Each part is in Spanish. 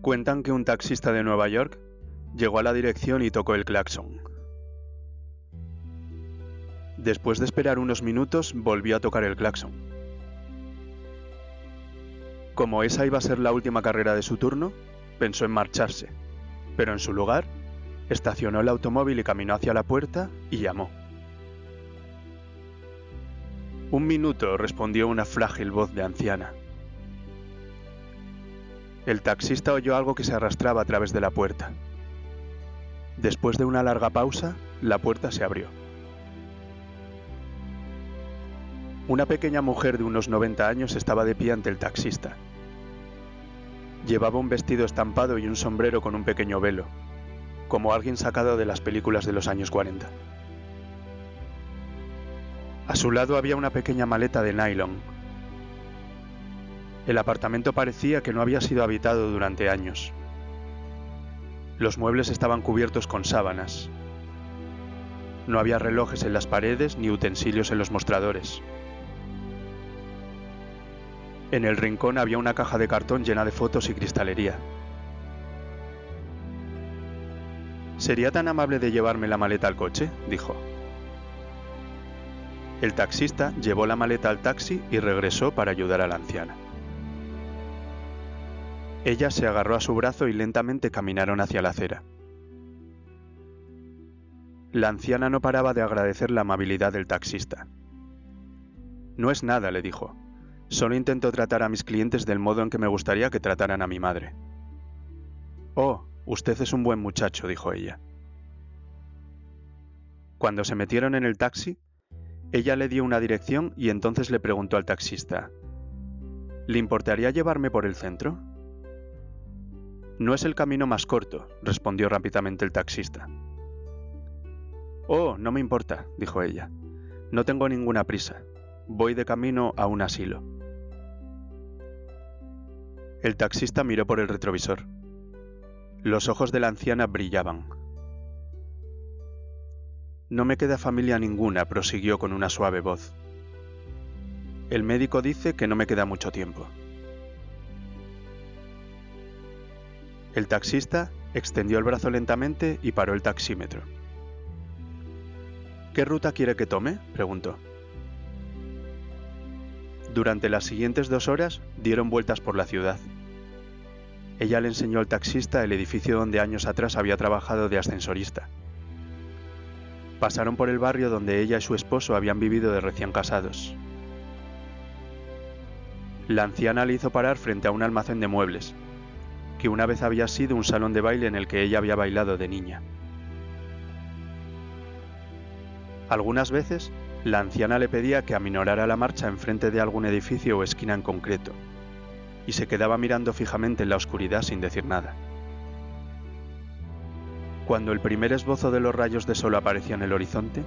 Cuentan que un taxista de Nueva York llegó a la dirección y tocó el claxon. Después de esperar unos minutos, volvió a tocar el claxon. Como esa iba a ser la última carrera de su turno, pensó en marcharse, pero en su lugar, estacionó el automóvil y caminó hacia la puerta y llamó. Un minuto, respondió una frágil voz de anciana. El taxista oyó algo que se arrastraba a través de la puerta. Después de una larga pausa, la puerta se abrió. Una pequeña mujer de unos 90 años estaba de pie ante el taxista. Llevaba un vestido estampado y un sombrero con un pequeño velo, como alguien sacado de las películas de los años 40. A su lado había una pequeña maleta de nylon. El apartamento parecía que no había sido habitado durante años. Los muebles estaban cubiertos con sábanas. No había relojes en las paredes ni utensilios en los mostradores. En el rincón había una caja de cartón llena de fotos y cristalería. ¿Sería tan amable de llevarme la maleta al coche? dijo. El taxista llevó la maleta al taxi y regresó para ayudar a la anciana. Ella se agarró a su brazo y lentamente caminaron hacia la acera. La anciana no paraba de agradecer la amabilidad del taxista. No es nada, le dijo. Solo intento tratar a mis clientes del modo en que me gustaría que trataran a mi madre. Oh, usted es un buen muchacho, dijo ella. Cuando se metieron en el taxi, ella le dio una dirección y entonces le preguntó al taxista, ¿Le importaría llevarme por el centro? No es el camino más corto, respondió rápidamente el taxista. Oh, no me importa, dijo ella. No tengo ninguna prisa. Voy de camino a un asilo. El taxista miró por el retrovisor. Los ojos de la anciana brillaban. No me queda familia ninguna, prosiguió con una suave voz. El médico dice que no me queda mucho tiempo. El taxista extendió el brazo lentamente y paró el taxímetro. ¿Qué ruta quiere que tome? preguntó. Durante las siguientes dos horas dieron vueltas por la ciudad. Ella le enseñó al taxista el edificio donde años atrás había trabajado de ascensorista. Pasaron por el barrio donde ella y su esposo habían vivido de recién casados. La anciana le hizo parar frente a un almacén de muebles, que una vez había sido un salón de baile en el que ella había bailado de niña. Algunas veces la anciana le pedía que aminorara la marcha enfrente de algún edificio o esquina en concreto, y se quedaba mirando fijamente en la oscuridad sin decir nada. Cuando el primer esbozo de los rayos de sol apareció en el horizonte,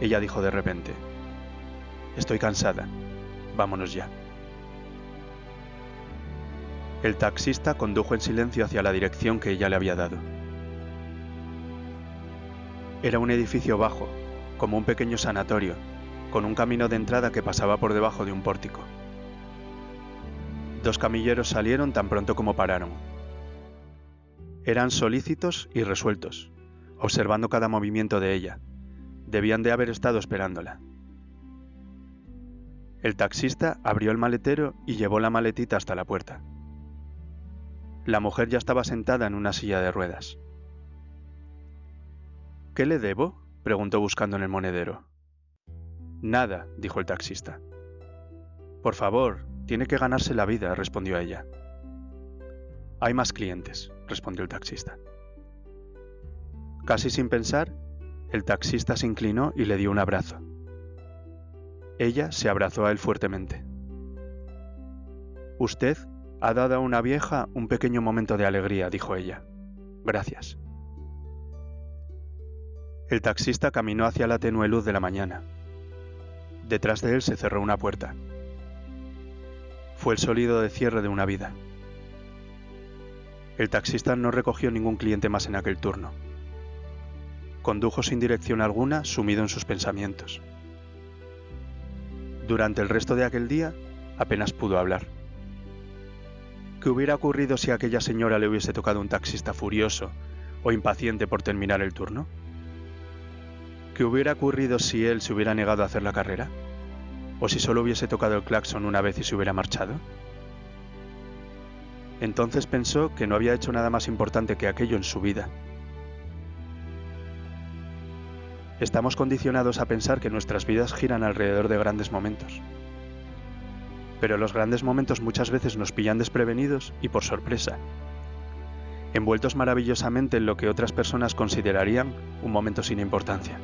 ella dijo de repente, Estoy cansada, vámonos ya. El taxista condujo en silencio hacia la dirección que ella le había dado. Era un edificio bajo, como un pequeño sanatorio, con un camino de entrada que pasaba por debajo de un pórtico. Dos camilleros salieron tan pronto como pararon. Eran solícitos y resueltos, observando cada movimiento de ella. Debían de haber estado esperándola. El taxista abrió el maletero y llevó la maletita hasta la puerta. La mujer ya estaba sentada en una silla de ruedas. ¿Qué le debo? preguntó buscando en el monedero. Nada, dijo el taxista. Por favor, tiene que ganarse la vida, respondió ella. Hay más clientes, respondió el taxista. Casi sin pensar, el taxista se inclinó y le dio un abrazo. Ella se abrazó a él fuertemente. Usted ha dado a una vieja un pequeño momento de alegría, dijo ella. Gracias. El taxista caminó hacia la tenue luz de la mañana. Detrás de él se cerró una puerta. Fue el sonido de cierre de una vida. El taxista no recogió ningún cliente más en aquel turno. Condujo sin dirección alguna, sumido en sus pensamientos. Durante el resto de aquel día, apenas pudo hablar. ¿Qué hubiera ocurrido si a aquella señora le hubiese tocado un taxista furioso o impaciente por terminar el turno? ¿Qué hubiera ocurrido si él se hubiera negado a hacer la carrera? ¿O si solo hubiese tocado el claxon una vez y se hubiera marchado? Entonces pensó que no había hecho nada más importante que aquello en su vida. Estamos condicionados a pensar que nuestras vidas giran alrededor de grandes momentos. Pero los grandes momentos muchas veces nos pillan desprevenidos y por sorpresa, envueltos maravillosamente en lo que otras personas considerarían un momento sin importancia.